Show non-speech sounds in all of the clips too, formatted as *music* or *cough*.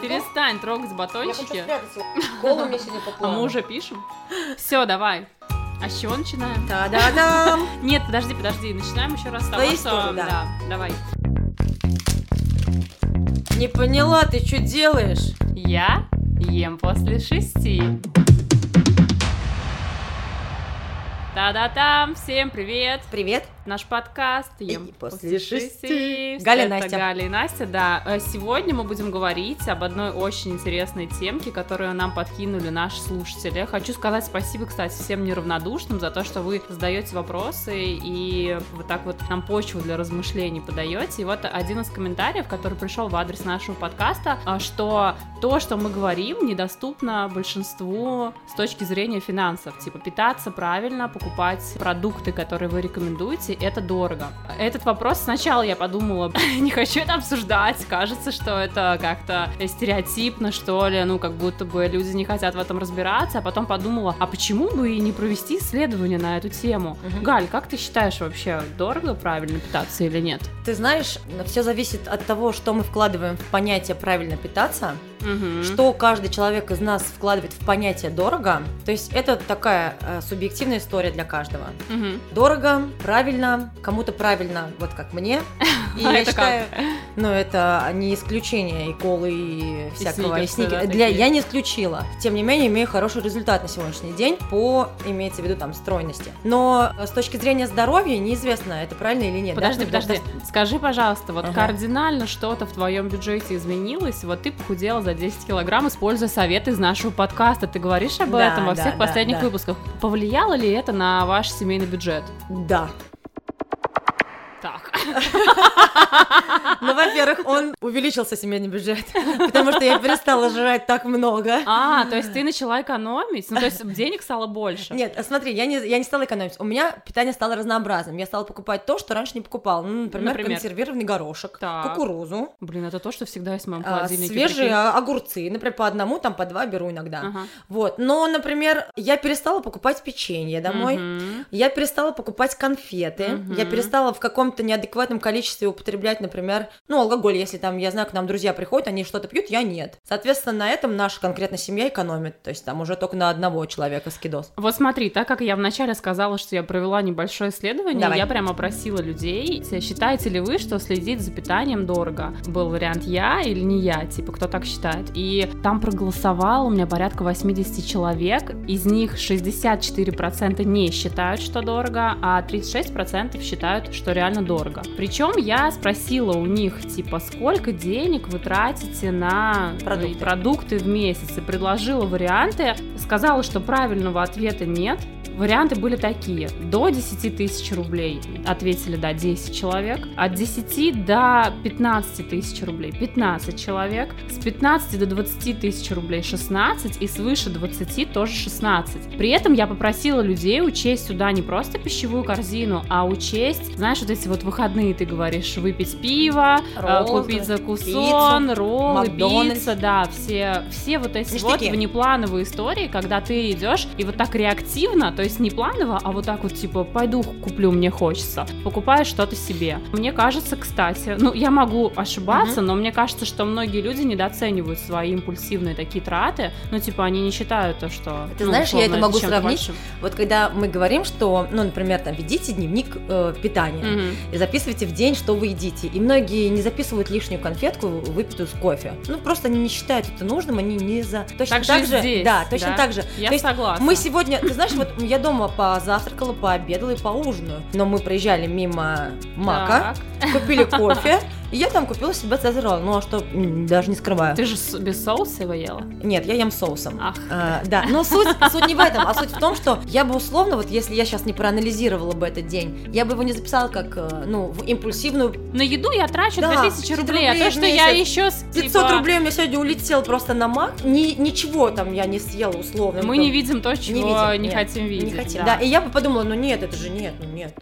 Перестань трогать Я хочу батончики. спрятаться. Колу мне сегодня по А мы уже пишем. Все, давай. А с чего начинаем? Та-да-дам! *laughs* Нет, подожди, подожди. Начинаем еще раз с того, что... да. давай. Не поняла, ты что делаешь? Я ем после шести. Та-да-там! Всем привет! Привет. Наш подкаст «Ем И после после шести». шести». Галя, Это Настя. Галя и Настя, да. Э, Сегодня мы будем говорить об одной очень интересной темке, которую нам подкинули наши слушатели. Хочу сказать спасибо, кстати, всем неравнодушным за то, что вы задаете вопросы и вот так вот нам почву для размышлений подаете. И вот один из комментариев, который пришел в адрес нашего подкаста, а, что то, что мы говорим, недоступно большинству с точки зрения финансов. Типа питаться правильно, покупать продукты, которые вы рекомендуете, это дорого. Этот вопрос сначала я подумала, *laughs* не хочу это обсуждать, кажется, что это как-то стереотипно, что ли, ну, как будто бы люди не хотят в этом разбираться, а потом подумала, а почему бы и не провести исследование на эту тему? Мгм. Галь, как ты считаешь вообще, дорого правильно питаться или нет? Ты знаешь, все зависит от того, что мы вкладываем в понятие правильно питаться, Мгм. что каждый человек из нас вкладывает в понятие дорого. То есть это такая э, субъективная история для каждого. Мгм. Дорого, правильно, кому-то правильно, вот как мне. *laughs* И А я считаю, ну это не исключение и колы, и всякого, и Для, я не исключила. Тем не менее, имею хороший результат на сегодняшний день по, имеется в виду, там, стройности. Но э, с точки зрения здоровья неизвестно, это правильно или нет. Подожди, Да, подожди. Скажи, пожалуйста, вот кардинально что-то в твоем бюджете изменилось? Вот ты похудела за 10 килограмм, используя советы из нашего подкаста. Ты говоришь об Да, этом во да, всех да, последних да. выпусках. Повлияло ли это на ваш семейный бюджет? Да. Так. *laughs* Во-первых, он увеличился семейный бюджет, *laughs* потому что я перестала жрать так много. А, то есть ты начала экономить? Ну, то есть денег стало больше? Нет, смотри, я не, я не стала экономить. У меня питание стало разнообразным. Я стала покупать то, что раньше не покупала. Ну, например, Например? консервированный горошек, Так. кукурузу, Блин, это то, что всегда есть в моем а, холодильнике. свежие а, огурцы. Например, по одному, там по два беру иногда. Ага. Вот. Но, например, я перестала покупать печенье домой. Мгм. Я перестала покупать конфеты. Мгм. Я перестала в каком-то неадекватном количестве употреблять, например, ну, алкоголь. Если там, я знаю, к нам друзья приходят, они что-то пьют, я нет. Соответственно, на этом наша конкретно семья экономит. То есть там уже только на одного человека скидос. Вот смотри, так как я вначале сказала, что я провела небольшое исследование, Давай. я прямо опросила людей, считаете ли вы, что следить за питанием дорого? Был вариант я или не я, типа, кто так считает. И там проголосовало у меня порядка 80 человек, из них 64% не считают, что дорого, а 36% считают, что реально дорого. Причем я спросила у них, типа, сколько денег вы тратите на Продукты. продукты в месяц и предложила варианты, сказала, что правильного ответа нет. Варианты были такие. До 10 тысяч рублей ответили, да, 10 человек. От 10 до 15 тысяч рублей 15 человек. С 15 до 20 тысяч рублей 16. И свыше 20 тоже 16. При этом я попросила людей учесть сюда не просто пищевую корзину, а учесть, знаешь, вот эти вот выходные, ты говоришь, выпить пиво, э, Роллы, купить закусон, роллы, Макдональдс. пицца, да, все, все вот эти вот Ништяки. внеплановые истории, когда ты идешь и вот так реактивно, то есть не планово, а вот так вот типа пойду куплю, мне хочется, покупаешь что-то себе. Мне кажется, кстати, ну я могу ошибаться, но мне кажется, что многие люди недооценивают свои импульсивные такие траты, ну типа они не считают то, что... Ты ну, знаешь, я условно, это могу сравнить. большим. Вот когда мы говорим, что, ну, например, там, ведите дневник э, питания. Мгм. И записывайте в день, что вы едите. И многие не записывают лишнюю конфетку, выпитую с кофе. Ну, просто они не считают это нужным, они не за... Точно Так так же, здесь, да, точно да. так же. Я То есть согласна. Мы сегодня, ты знаешь, вот я дома позавтракала, пообедала и поужинаю. Но мы проезжали мимо Мака, Так. купили кофе, *laughs* и я там купила себе цезарь. Ну, а что, даже не скрываю. Ты же без соуса его ела? Нет, я ем соусом. Ах. А, да, но суть, суть не в этом, а суть в том, что я бы условно, вот если я сейчас не проанализировала бы этот день, я бы его не записала как, э, ну, в импульсивную На еду я трачу Да, 2000 1000 рублей, а рублей то, что я еще с 500 типа, рублей у меня сегодня улетел просто на мак, Ни, ничего там я не съела условно. Мы Ну, не видим то, чего не, видим, нет, хотим видеть. Не хотим, да. И я бы подумала, ну нет, это же нет, ну нет.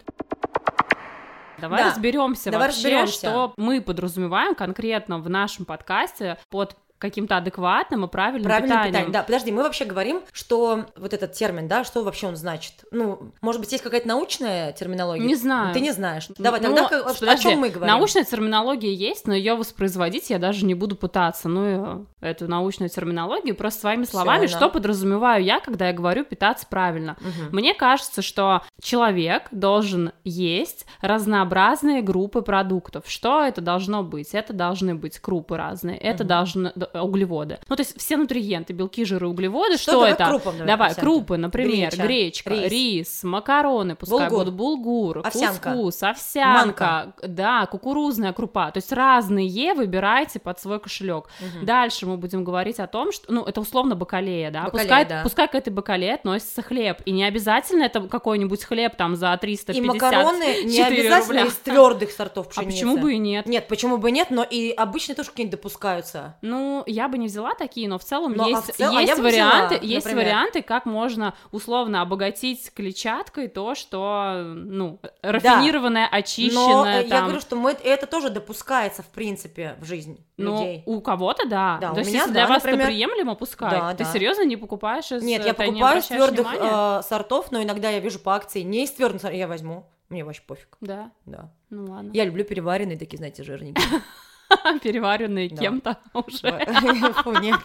Давай Да. разберемся Давай вообще, разберемся. что мы подразумеваем конкретно в нашем подкасте под каким-то адекватным и правильным, Правильное питанием. питание. Да, подожди, мы вообще говорим, что вот этот термин, да, что вообще он значит? Ну, может быть, есть какая-то научная терминология? Не знаю. Ты не знаешь. Давай, Ну, тогда как- о подожди, чем мы говорим? Научная терминология есть, но ее воспроизводить я даже не буду пытаться. Ну, и эту научную терминологию просто своими словами, Всё, да. что подразумеваю я, когда я говорю питаться правильно. Мгм. Мне кажется, что человек должен есть разнообразные группы продуктов. Что это должно быть? Это должны быть крупы разные, это Мгм. должны д- углеводы. Ну, то есть все нутриенты, белки, жиры, углеводы. Что Что, это? крупам, давай, Давай, крупы, например, Греча, гречка, рис. рис, макароны, пускай Булгур. будут булгур, Овсянка. кускус, овсянка, да, кукурузная крупа. То есть разные выбирайте под свой кошелек. Мгм. Дальше мы будем говорить о том, что, ну, это условно бакалея, да, Бакалея, пускай, да. пускай к этой бакалее относится хлеб, и не обязательно это какой-нибудь хлеб там за 350 И макароны не обязательно рубля. из *laughs* твердых сортов А пшеницы. почему бы и нет? Нет, почему бы нет, но и обычные тоже какие-нибудь допускаются. Ну, я бы не взяла такие, но в целом Но, а есть, в цел- а есть я бы варианты, взяла, есть например. варианты, как можно условно обогатить клетчаткой то, что, ну, рафинированное, Но очищенное, э, я там. говорю, что мы, это тоже допускается, в принципе, в жизнь Ну, людей. у кого-то да. Да, То у есть, меня, если да, для вас например. это приемлемо, пускай. Да, Ты да. серьезно не покупаешь из Нет, я покупаю из твердых э, сортов, но иногда я вижу по акции не из твердых сортов, я возьму. Мне вообще пофиг. Да, Да. ну ладно. Я люблю переваренные такие, знаете, жирненькие. *laughs* *laughs* Переваренные Да. кем-то *laughs* уже. *laughs* Фу, нет.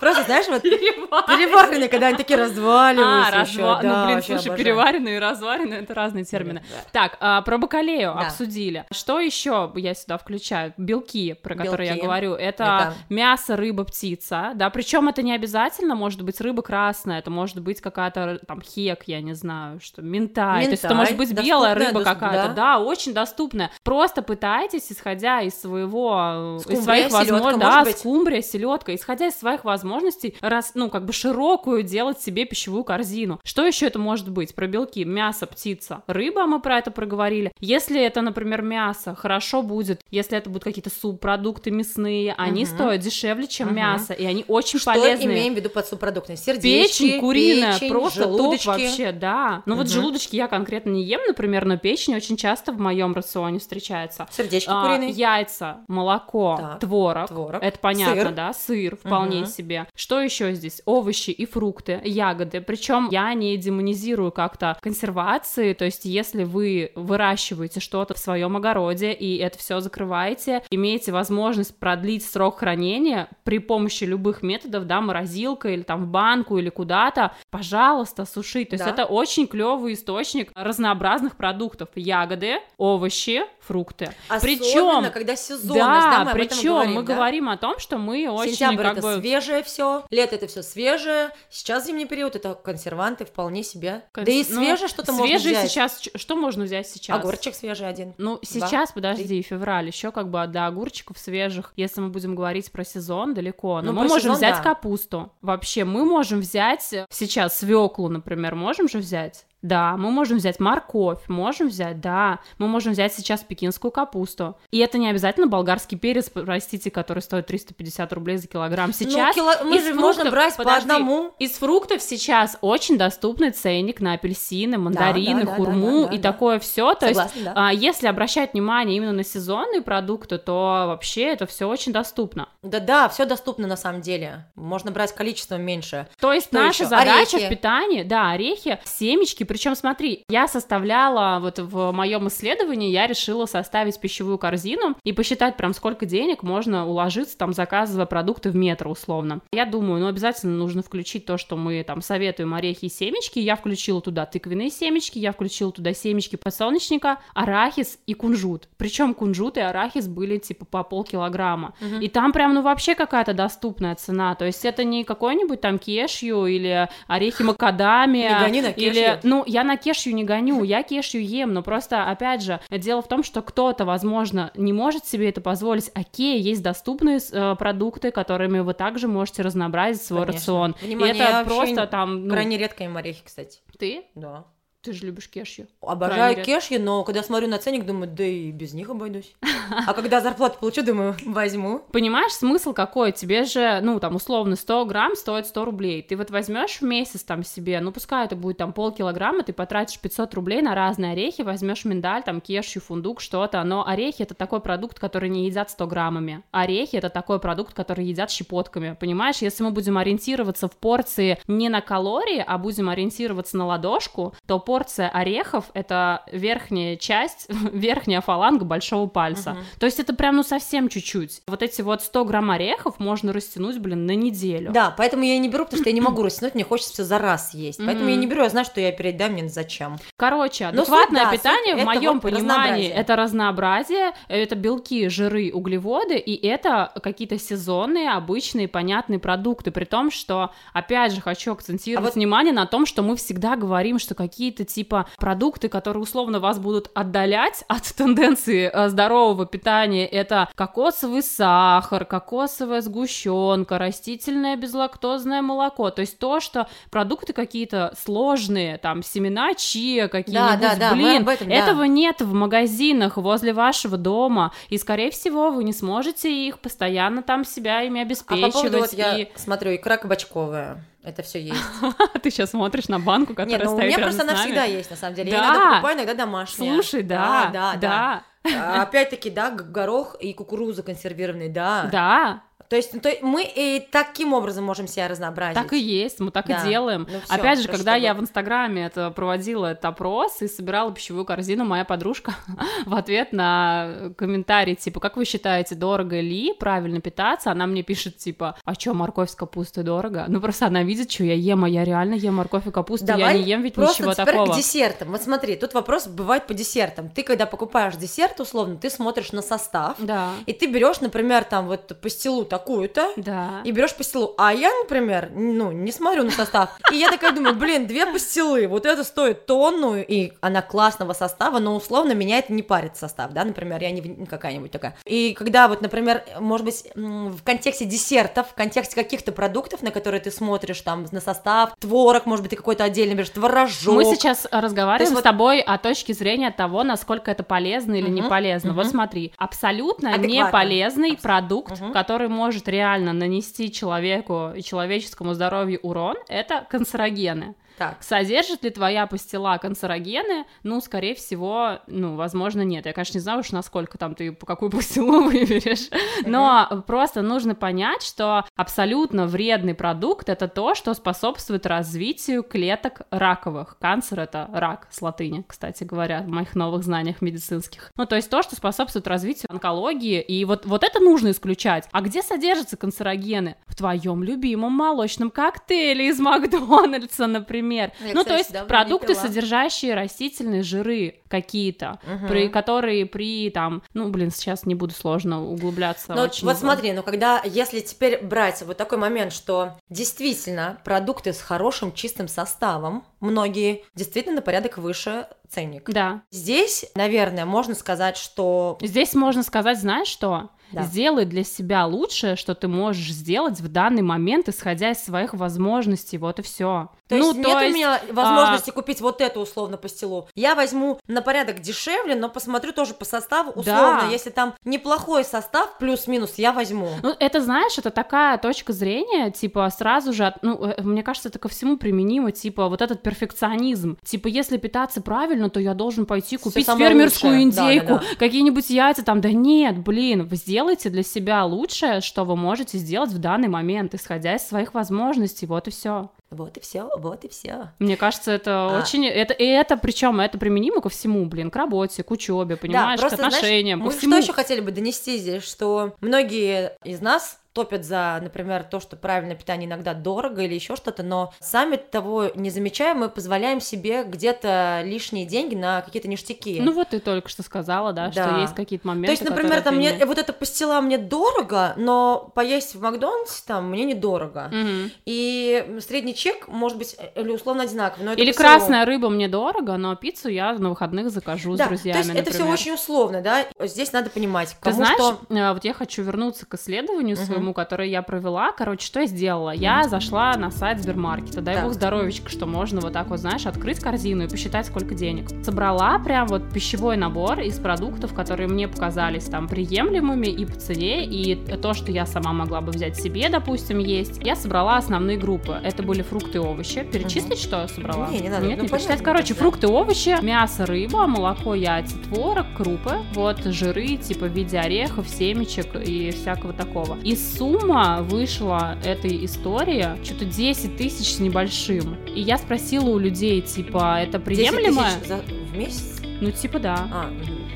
Просто, знаешь, вот Переваренные. переваренные, когда они такие разваливаются. А, ещё, разва... да, ну, блин, слушай, обожаю. переваренные и разваренные — это разные термины. Да. Так, а, про бакалею Да. обсудили. Что еще я сюда включаю? Белки, про которые я говорю. Это, Это- мясо, рыба, птица, да, причем это не обязательно, может быть рыба красная, это может быть какая-то там хек, я не знаю, что ментай, то есть это может быть белая рыба какая-то, да. да, очень доступная. Просто пытайтесь, исходя из своего, э, из Скумбрия, своих возможностей, да, быть? скумбрия, селедка, исходя из своих возможностей, раз, ну, как бы широкую делать себе пищевую корзину. Что еще это может быть? Про белки, мясо, птица, рыба, мы про это проговорили. Если это, например, мясо, хорошо будет, если это будут какие-то субпродукты мясные, они Мгм. стоят дешевле, чем Мгм. мясо, и они очень Что полезные. имеем в виду под субпродуктами? Сердечки, Печень куриная, печень, просто желудочки. топ вообще, да. Ну вот Мгм. желудочки я конкретно не ем, например, но печень очень часто в моем рационе встречается. Сердечки А, куриные. яйца, молоко, Так, творог, творог, это понятно, сыр. да, сыр вполне Мгм. себе. Что еще здесь? Овощи и фрукты, ягоды. Причем я не демонизирую как-то консервации, то есть если вы выращиваете что-то в своем огороде и это все закрываете, имеете возможность продлить срок хранения при помощи любых методов, да, морозилка или там в банку или куда-то, пожалуйста, сушить. То есть Да. это очень клевый источник разнообразных продуктов. Ягоды, овощи, фрукты. Особенно, Причем когда сезонность, да, да, причем говорим, мы да? говорим о том, что мы очень Сентябрь как это бы свежее все, лето это все свежее, сейчас зимний период это консерванты вполне себе. Конс- Да и ну, свежее что-то можно взять. сейчас что можно взять сейчас? Огурчик свежий один. Ну, сейчас, подожди, февраль, еще как бы до огурчиков свежих, если мы будем говорить про сезон, далеко. Но Ну, мы можем сезон, взять да. капусту. Вообще, мы можем взять э, сейчас свеклу, например, можем же взять? Да, мы можем взять морковь, можем взять, да. Мы можем взять сейчас пекинскую капусту. И это не обязательно болгарский перец, простите, который стоит 350 рублей за килограмм. Сейчас ну, кило- мы из же фруктов- брать по подожди, одному. Из фруктов сейчас очень доступный ценник на апельсины, мандарины, да, да, хурму да, да, и да. такое все. То есть, Согласна, да. а, если обращать внимание именно на сезонные продукты, то вообще это все очень доступно. Да-да, все доступно на самом деле. Можно брать количеством меньше. То есть Что наша ещё? задача Орехи. в питании, да, орехи, семечки. Причем смотри, я составляла вот в моем исследовании, я решила составить пищевую корзину и посчитать прям сколько денег можно уложиться там заказывая продукты в метро условно. Я думаю, ну обязательно нужно включить то, что мы там советуем орехи и семечки. Я включила туда тыквенные семечки, я включила туда семечки подсолнечника, арахис и кунжут. Причем кунжут и арахис были типа по полкилограмма. И там прям, ну, вообще какая-то доступная цена. То есть это не какой-нибудь там кешью или орехи макадамия. Или, кешью. Ну, я на кешью не гоню, я кешью ем, но просто, опять же, дело в том, что кто-то, возможно, не может себе это позволить. Окей, есть доступные э, продукты, которыми вы также можете разнообразить свой Конечно. рацион. Внимание, и это просто там, ну, Крайне редко им орехи, кстати. ты? Да. Ты же любишь кешью. Обожаю кешью, но когда смотрю на ценник, думаю, да и без них обойдусь. *laughs* А когда зарплату получу, думаю, возьму. Понимаешь, смысл какой? Тебе же, ну, там, условно, 100 грамм стоит 100 рублей. Ты вот возьмешь в месяц там себе, ну, пускай это будет там полкилограмма, ты потратишь 500 рублей на разные орехи, возьмешь миндаль, там, кешью, фундук, что-то, но орехи — это такой продукт, который не едят 100 граммами. Орехи — это такой продукт, который едят щепотками, понимаешь? Если мы будем ориентироваться в порции не на калории, а будем ориентироваться на ладошку, то порция орехов — это верхняя часть, *laughs* верхняя фаланга большого пальца. Мгм. То есть это прям, ну, совсем чуть-чуть. Вот эти вот 100 грамм орехов можно растянуть, блин, на неделю. Да, поэтому я не беру, потому что я не могу растянуть, мне хочется все за раз есть. Поэтому я не беру, я знаю, что я переедаю, мне зачем. Короче, Но суть, адекватное да, питание суть в моем вот понимании это разнообразие, это белки, жиры, углеводы, и это какие-то сезонные, обычные, понятные продукты. При том, что, опять же, хочу акцентировать А вот- внимание на том, что мы всегда говорим, что какие-то типа продукты, которые условно вас будут отдалять от *laughs* тенденции э, здорового питания, это кокосовый сахар, кокосовая сгущенка, растительное безлактозное молоко. То есть то, что продукты какие-то сложные, там семена чиа, какие-нибудь, да, да, блин, об этом, да. этого нет в магазинах возле вашего дома, и, скорее всего, вы не сможете их постоянно там себя ими А обеспечивать. по поводу, вот я и... смотрю, икра кабачковая, это все есть. *laughs* Ты сейчас смотришь на банку, которая Нет, ну у стоит меня рядом просто она всегда есть, на самом деле. Я Да. иногда покупаю, иногда домашняя. Слушай, да, да, да, А, Опять-таки, да, горох и кукуруза консервированные, да. да, То есть, то есть мы и таким образом можем себя разнообразить. так и есть, мы так Да. и делаем. Ну всё, Опять же, просто когда я чтобы- в Инстаграме это проводила этот опрос и собирала пищевую корзину, моя подружка *laughs* в ответ на комментарий, типа, как вы считаете, дорого ли правильно питаться, она мне пишет, типа, а чё, морковь с капустой дорого? Ну, просто она видит, что я ем, а я реально ем морковь и капусту, я Давай не ем ведь Просто ничего такого. к десертам. Вот смотри, тут вопрос бывает по десертам. Ты, когда покупаешь десерт, условно, ты смотришь на состав, Да, и ты берешь, например, там вот пастилу такую-то, да. и берешь пастилу. А я, например, ну, не смотрю на состав. И я такая думаю, блин, две пастилы, вот это стоит тонну, и она классного состава, но условно меня это не парит состав, да, например, я не в- какая-нибудь такая. И когда вот, например, может быть, в контексте десертов, в контексте каких-то продуктов, на которые ты смотришь, там, на состав, творог, может быть, ты какой-то отдельный берешь, творожок. Мы сейчас разговариваем с тобой о точке зрения того, насколько это полезно или не полезно. Вот смотри, абсолютно не полезный продукт, который может реально нанести человеку и человеческому здоровью урон, это канцерогены. Так, Содержит ли твоя пастила канцерогены? Ну, скорее всего, ну, возможно, нет. Я, конечно, не знаю уж, насколько там ты какую пастилу *laughs* выберешь, но просто нужно понять, что абсолютно вредный продукт — это то, что способствует развитию клеток раковых. Канцер — это рак с латыни, кстати говоря, в моих новых знаниях медицинских. Ну, то есть то, что способствует развитию онкологии, и вот, вот это нужно исключать. А где содержатся канцерогены? В твоем любимом молочном коктейле из Макдональдса, например. Я, ну, кстати, то есть продукты, содержащие растительные жиры какие-то, Мгм. при, которые при там, ну, блин, сейчас не буду сложно углубляться. Ну, вот в- смотри, ну когда, если теперь брать вот такой момент, что действительно продукты с хорошим чистым составом, многие действительно на порядок выше ценник. Да. Здесь, наверное, можно сказать, что Здесь можно сказать, знаешь что? Да. Сделай для себя лучшее, что ты можешь сделать в данный момент, исходя из своих возможностей. Вот и все. То ну, есть нет у меня а, возможности купить вот эту условно пастилу. Я возьму на порядок дешевле, но посмотрю тоже по составу условно. Да. Если там неплохой состав, плюс-минус, я возьму. Ну, это, знаешь, это такая точка зрения, типа, сразу же, от- ну, э, мне кажется, это ко всему применимо, типа, вот этот перфекционизм. Типа, если питаться правильно, то я должен пойти купить фермерскую лучшее. Да, индейку, да, какие-нибудь яйца там. Да нет, блин, вы сделайте для себя лучшее, что вы можете сделать в данный момент, исходя из своих возможностей, вот и все. Вот и все, вот и все. Мне кажется, это А. очень, это и это причем это применимо ко всему, блин, к работе, к учебе, понимаешь, к просто, знаешь, отношениям, мы ко что всему. еще хотели бы донести здесь, что многие из нас топят за, например, то, что правильное питание иногда дорого или еще что-то, но сами того не замечая, мы позволяем себе где-то лишние деньги на какие-то ништяки. Ну вот ты только что сказала, да, что Да. есть какие-то моменты. то есть, например, там ты мне не- вот эта пастила мне дорого, но поесть в Макдональдсе там мне недорого. Мгм. И средний чек может быть э, или условно одинаковый. Но Или красная рыба мне дорого, но пиццу я на выходных закажу Да, с друзьями, то есть это все например. очень условно, да. Здесь надо понимать, Ты кому знаешь, что. э, вот я хочу вернуться к исследованию своему, Крыму, который я провела, короче, что я сделала? Я зашла на сайт Сбермаркета, дай Так. бог здоровечка, что можно вот так вот, знаешь, открыть корзину и посчитать, сколько денег. Собрала прям вот пищевой набор из продуктов, которые мне показались там приемлемыми и по цене, и то, что я сама могла бы взять себе, допустим, есть. Я собрала основные группы. Это были фрукты и овощи. Перечислить, что я собрала? Не, не надо. Нет, Ну, не перечислять. Короче, да. фрукты, овощи, мясо, рыба, молоко, яйца, творог, крупы, вот жиры типа в виде орехов, семечек и всякого такого. И сумма вышла этой истории что-то 10 тысяч с небольшим. И я спросила у людей, типа, это 10 приемлемо? тысяч за- в месяц? Ну, типа, да. А.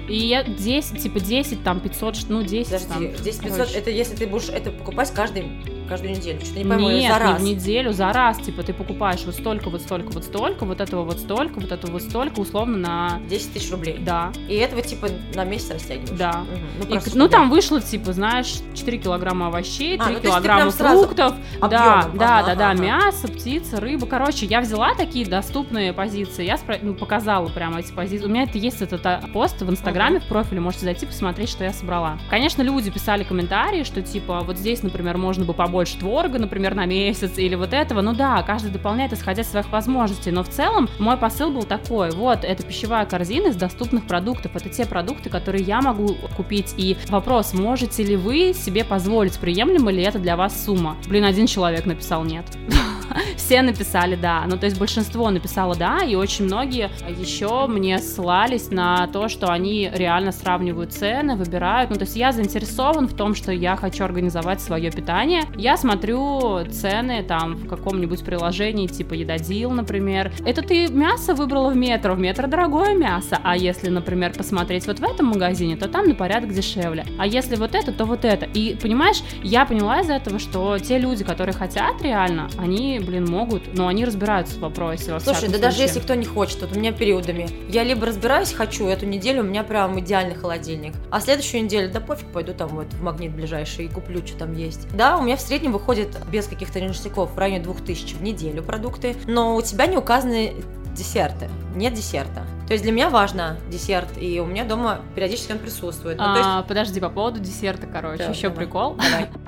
И я 10, типа 10, там 500, ш- ну 10 там. подожди, здесь 500, короче. это если ты будешь это покупать каждый, каждую неделю, что-то не пойму, Нет, за раз. не в неделю, за раз, типа, ты покупаешь вот столько, вот столько, вот столько, вот этого вот столько, вот этого вот столько, условно на... 10 тысяч рублей. Да, И этого типа на месяц растягиваешь. Да. Мгм. Ну, И, ну там вышло, типа, знаешь, 4 килограмма овощей, 3 А, ну, килограмма фруктов, да, объёмом. да, Ага, да, да, ага. мясо, птица, рыба. Короче, я взяла такие доступные позиции, я спро- ну, показала прямо эти позиции. У меня это есть этот а, пост в Инстаграме, в профиле, можете зайти посмотреть, что я собрала. Конечно, люди писали комментарии, что типа, вот здесь, например, можно бы побольше творога, например, на месяц, или вот этого. Ну да, каждый дополняет, исходя из своих возможностей. Но в целом мой посыл был такой, вот, это пищевая корзина из доступных продуктов. Это те продукты, которые я могу купить. И вопрос, можете ли вы себе позволить, приемлемо ли это для вас сумма? Блин, один человек написал нет. *laughs* *laughs* Все написали да. Ну, то есть большинство написало да, и очень многие еще мне ссылались на то, что они реально сравнивают цены, выбирают. Ну, то есть я заинтересован в том, что я хочу организовать свое питание. Я смотрю цены там в каком-нибудь приложении, типа Едодил, например. Это ты мясо выбрала в метро, в метро дорогое мясо. А если, например, посмотреть вот в этом магазине, то там на порядок дешевле. А если вот это, то вот это. И понимаешь, я поняла из этого, что те люди, которые хотят реально, они, блин, могут, но они разбираются в вопросе. Во Слушай, да даже случае. если кто не хочет, вот у меня периодами. Я либо разбираюсь, хочу, эту неделю у меня прям идеальный холодильник. А следующую неделю, да пофиг, пойду там вот в магнит ближайший и куплю, что там есть. Да, у меня в среднем выходит без каких-то ништяков в районе 2000 в неделю продукты, но у тебя не указаны десерты. Нет десерта. То есть для меня важно десерт, и у меня дома периодически он присутствует. Ну, то есть- А, подожди, по поводу десерта, короче, Да, еще давай. прикол. Давай. *laughs*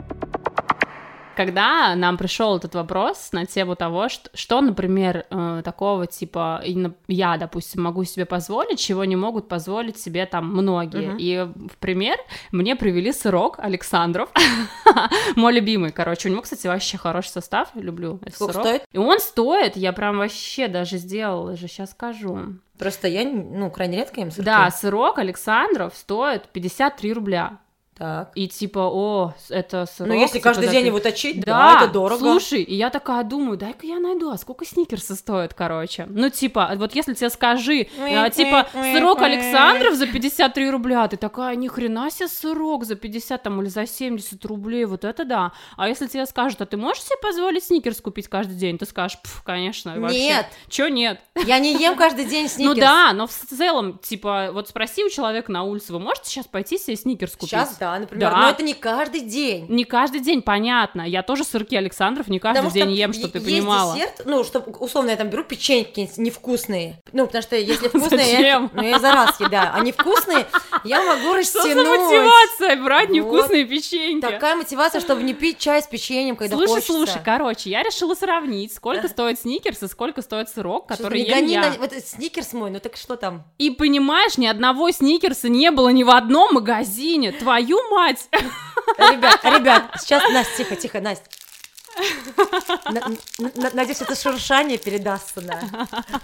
Когда нам пришел этот вопрос на тему того, что, что например, э, такого типа я, допустим, могу себе позволить, чего не могут позволить себе там многие. Мгм. И в пример мне привели сырок Александров, *laughs* мой любимый, короче, у него, кстати, вообще хороший состав, люблю Сколько сырок. стоит? И он стоит, я прям вообще даже сделала же, сейчас скажу. Просто я, ну, крайне редко им сырки. Да, сырок Александров стоит 53 рубля. Так. И типа, о, это сырок. Ну, если типа, каждый день пи- его точить, да, Да, это дорого. Слушай, и я такая думаю, дай-ка я найду, а сколько сникерсы стоят, короче. Ну, типа, вот если тебе скажи, а, типа, сырок Александров за 53 рубля, ты такая, ни хрена себе сырок за 50 там или за 70 рублей, вот это да. А если тебе скажут, а ты можешь себе позволить сникерс купить каждый день? Ты скажешь, пф, конечно, вообще. Нет. Чё нет? Я не ем каждый день сникерс. Ну да, но в целом, типа, вот спроси у человека на улице, вы можете сейчас пойти себе сникерс купить? Сейчас, да, например. Да. Но это не каждый день. Не каждый день, понятно. Я тоже сырки Александров не каждый Потому день что ем, чтобы ты понимала. десерт, ну, что, условно, я там беру печеньки невкусные. Ну, потому что если *laughs* вкусные, я, ну, я за раз съедаю. А невкусные я могу Что за растянуть. мотивация брать Вот. невкусные печеньки? Такая мотивация, чтобы не пить чай с печеньем, когда слушай, хочется. слушай, короче, я решила сравнить, сколько стоит сникерс и сколько стоит сырок, который ем гони я. на- Вот сникерс мой, ну так что там? И понимаешь, ни одного сникерса не было ни в одном магазине. Твою мать! Ребят, ребят, сейчас, Настя, тихо, тихо, Настя. На- на- Надеюсь, это шуршание передастся на...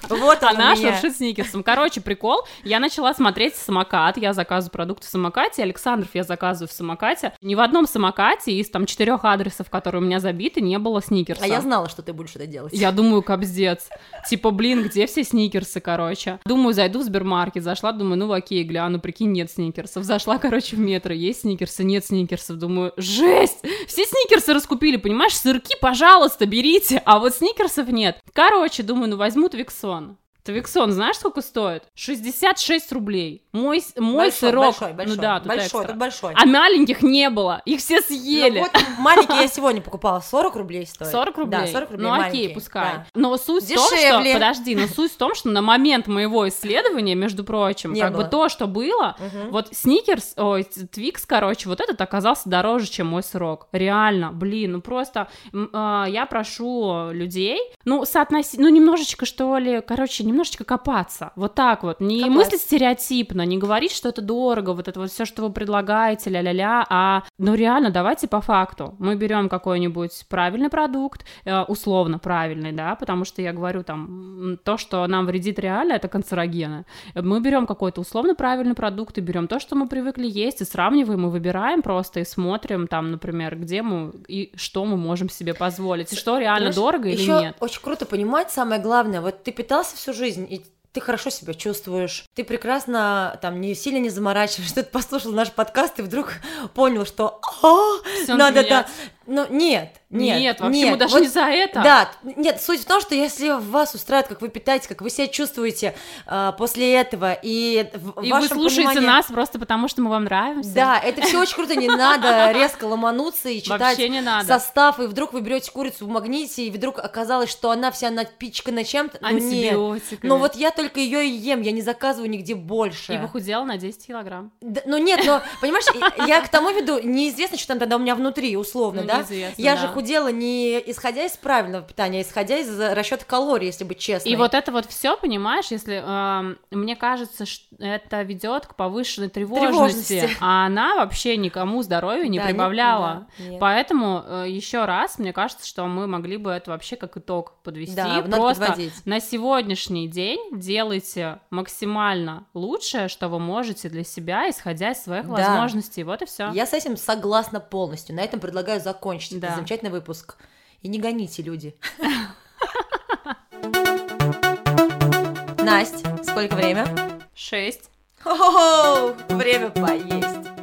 Вот у Она меня. шуршит сникерсом. Короче, прикол. Я начала смотреть самокат. Я заказываю продукты в самокате. Александров я заказываю в самокате. Ни в одном самокате из там четырех адресов, которые у меня забиты, не было сникерса. А я знала, что ты будешь это делать. Я думаю, капздец. Типа, блин, где все сникерсы, короче? Думаю, зайду в Сбермаркет, зашла, думаю, ну окей, гляну, прикинь, нет сникерсов. Зашла, короче, в метро, есть сникерсы, нет сникерсов. Думаю, жесть! Все сникерсы раскупили, понимаешь? Сырки, пожалуйста, берите, а вот сникерсов нет. Короче, думаю, ну возьму Твиксон. Твиксон, знаешь, сколько стоит? 66 рублей. Мой, мой большой, сырок. большой, большой, ну да, тут большой, экстра. тут большой. А маленьких не было. Их все Ну съели. вот маленький я сегодня покупала, 40 рублей стоит. 40 рублей? Да, 40 рублей Ну окей, маленький, пускай. да. Но суть в том, что... Дешевле. Подожди, но суть в том, что на момент моего исследования, между прочим, Не как было. бы то, что было, Мгм. вот сникерс, ой, твикс, короче, вот этот оказался дороже, чем мой срок. Реально, блин, ну просто а, я прошу людей, ну, соотносить, ну, немножечко, что ли, короче, немножечко копаться. Вот так вот. Не Копаться. мыслить стереотипно, не говорить, что это дорого, вот это вот все, что вы предлагаете, ля-ля-ля, а, ну, реально, давайте по факту. Мы берем какой-нибудь правильный продукт, э, условно правильный, да, потому что я говорю там, то, что нам вредит реально, это канцерогены. Мы берем какой-то условно правильный продукт и берем то, что мы привыкли есть, и сравниваем, и выбираем просто, и смотрим там, например, где мы и что мы можем себе позволить, и что реально Понимаешь, дорого или нет. очень круто понимать самое главное. Вот ты питался всю жизнь, и ты хорошо себя чувствуешь, ты прекрасно там не сильно не заморачиваешься, *laughs* ты послушал наш подкаст и вдруг *laughs* понял, что «А, надо, да. Ну нет, нет, Нет, вообще мы даже Вот не за это. Да, нет, суть в том, что если вас устраивает, как вы питаетесь, как вы себя чувствуете а, после этого, и в И вы слушаете понимании- нас просто потому, что мы вам нравимся. Да, это все очень круто, не надо резко ломануться и читать состав, и вдруг вы берете курицу в магните, и вдруг оказалось, что она вся напичкана чем-то. Ну, нет. Антибиотиками. Ну вот я только ее и ем, я не заказываю нигде больше. И похудела на 10 килограмм. Да, ну нет, но, понимаешь, я к тому веду, неизвестно, что там тогда у меня внутри, условно, Ну, да? неизвестно, Я да. же худела не исходя из правильного питания, а исходя из расчета калорий, если быть честной. И вот это вот все, понимаешь, если эм, мне кажется, что это ведет к повышенной тревожности, Тревожности. а она вообще никому здоровью не Да, прибавляла. да, нет. Поэтому еще раз, мне кажется, что мы могли бы это вообще как итог подвести. Да, Просто подводить. на сегодняшний день делайте максимально лучшее, что вы можете для себя, исходя из своих Да. возможностей. Вот и все. Я с этим согласна полностью. На этом предлагаю закончить Да. этот замечательный выпуск. И не гоните, люди. *laughs* Настя, сколько время? Шесть. Хо-хо-хо, время поесть.